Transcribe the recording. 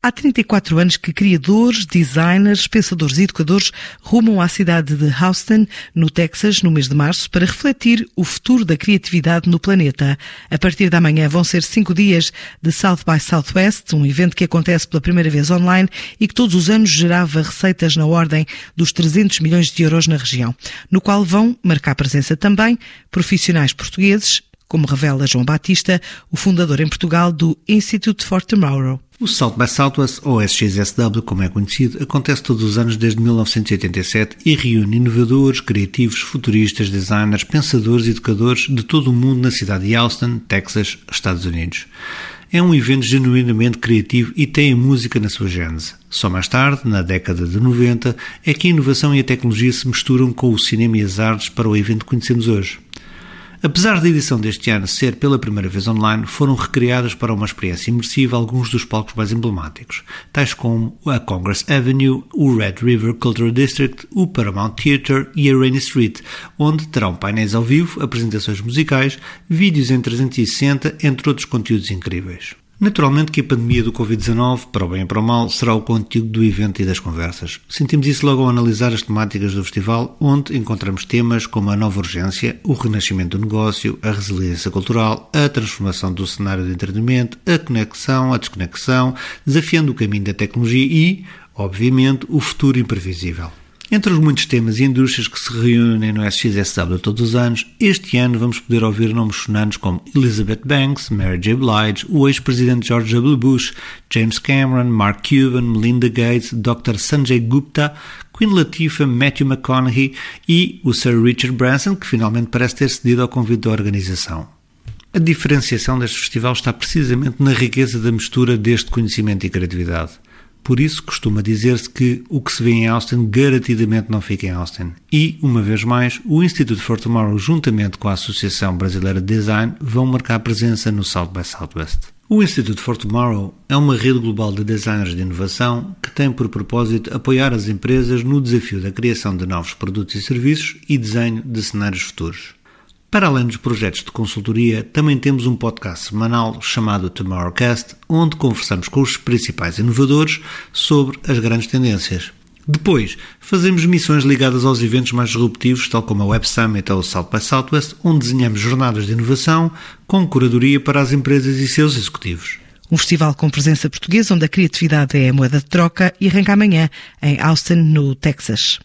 Há 34 anos que criadores, designers, pensadores e educadores rumam à cidade de Houston, no Texas, no mês de março, para refletir o futuro da criatividade no planeta. A partir da manhã vão ser cinco dias de South by Southwest, um evento que acontece pela primeira vez online e que todos os anos gerava receitas na ordem dos 300 milhões de euros na região, no qual vão marcar presença também profissionais portugueses, como revela João Batista, o fundador em Portugal do Institute for Tomorrow. O South by Southwest, ou SXSW, como é conhecido, acontece todos os anos desde 1987 e reúne inovadores, criativos, futuristas, designers, pensadores e educadores de todo o mundo na cidade de Austin, Texas, Estados Unidos. É um evento genuinamente criativo e tem a música na sua gênese. Só mais tarde, na década de 90, é que a inovação e a tecnologia se misturam com o cinema e as artes para o evento que conhecemos hoje. Apesar da edição deste ano ser pela primeira vez online, foram recriados para uma experiência imersiva alguns dos palcos mais emblemáticos, tais como a Congress Avenue, o Red River Cultural District, o Paramount Theatre e a Rainy Street, onde terão painéis ao vivo, apresentações musicais, vídeos em 360, entre outros conteúdos incríveis. Naturalmente que a pandemia do Covid-19, para o bem e para o mal, será o conteúdo do evento e das conversas. Sentimos isso logo ao analisar as temáticas do festival, onde encontramos temas como a nova urgência, o renascimento do negócio, a resiliência cultural, a transformação do cenário de entretenimento, a conexão, a desconexão, desafiando o caminho da tecnologia e, obviamente, o futuro imprevisível. Entre os muitos temas e indústrias que se reúnem no SXSW todos os anos, este ano vamos poder ouvir nomes sonantes como Elizabeth Banks, Mary J. Blige, o ex-presidente George W. Bush, James Cameron, Mark Cuban, Melinda Gates, Dr. Sanjay Gupta, Queen Latifah, Matthew McConaughey e o Sir Richard Branson, que finalmente parece ter cedido ao convite da organização. A diferenciação deste festival está precisamente na riqueza da mistura deste conhecimento e criatividade. Por isso costuma dizer-se que o que se vê em Austin garantidamente não fica em Austin. E, uma vez mais, o Institute for Tomorrow, juntamente com a Associação Brasileira de Design, vão marcar presença no South by Southwest. O Institute for Tomorrow é uma rede global de designers de inovação que tem por propósito apoiar as empresas no desafio da criação de novos produtos e serviços e desenho de cenários futuros. Para além dos projetos de consultoria, também temos um podcast semanal chamado Tomorrowcast, onde conversamos com os principais inovadores sobre as grandes tendências. Depois, fazemos missões ligadas aos eventos mais disruptivos, tal como a Web Summit ou o South by Southwest, onde desenhamos jornadas de inovação com curadoria para as empresas e seus executivos. Um festival com presença portuguesa onde a criatividade é a moeda de troca e arranca amanhã em Austin, no Texas.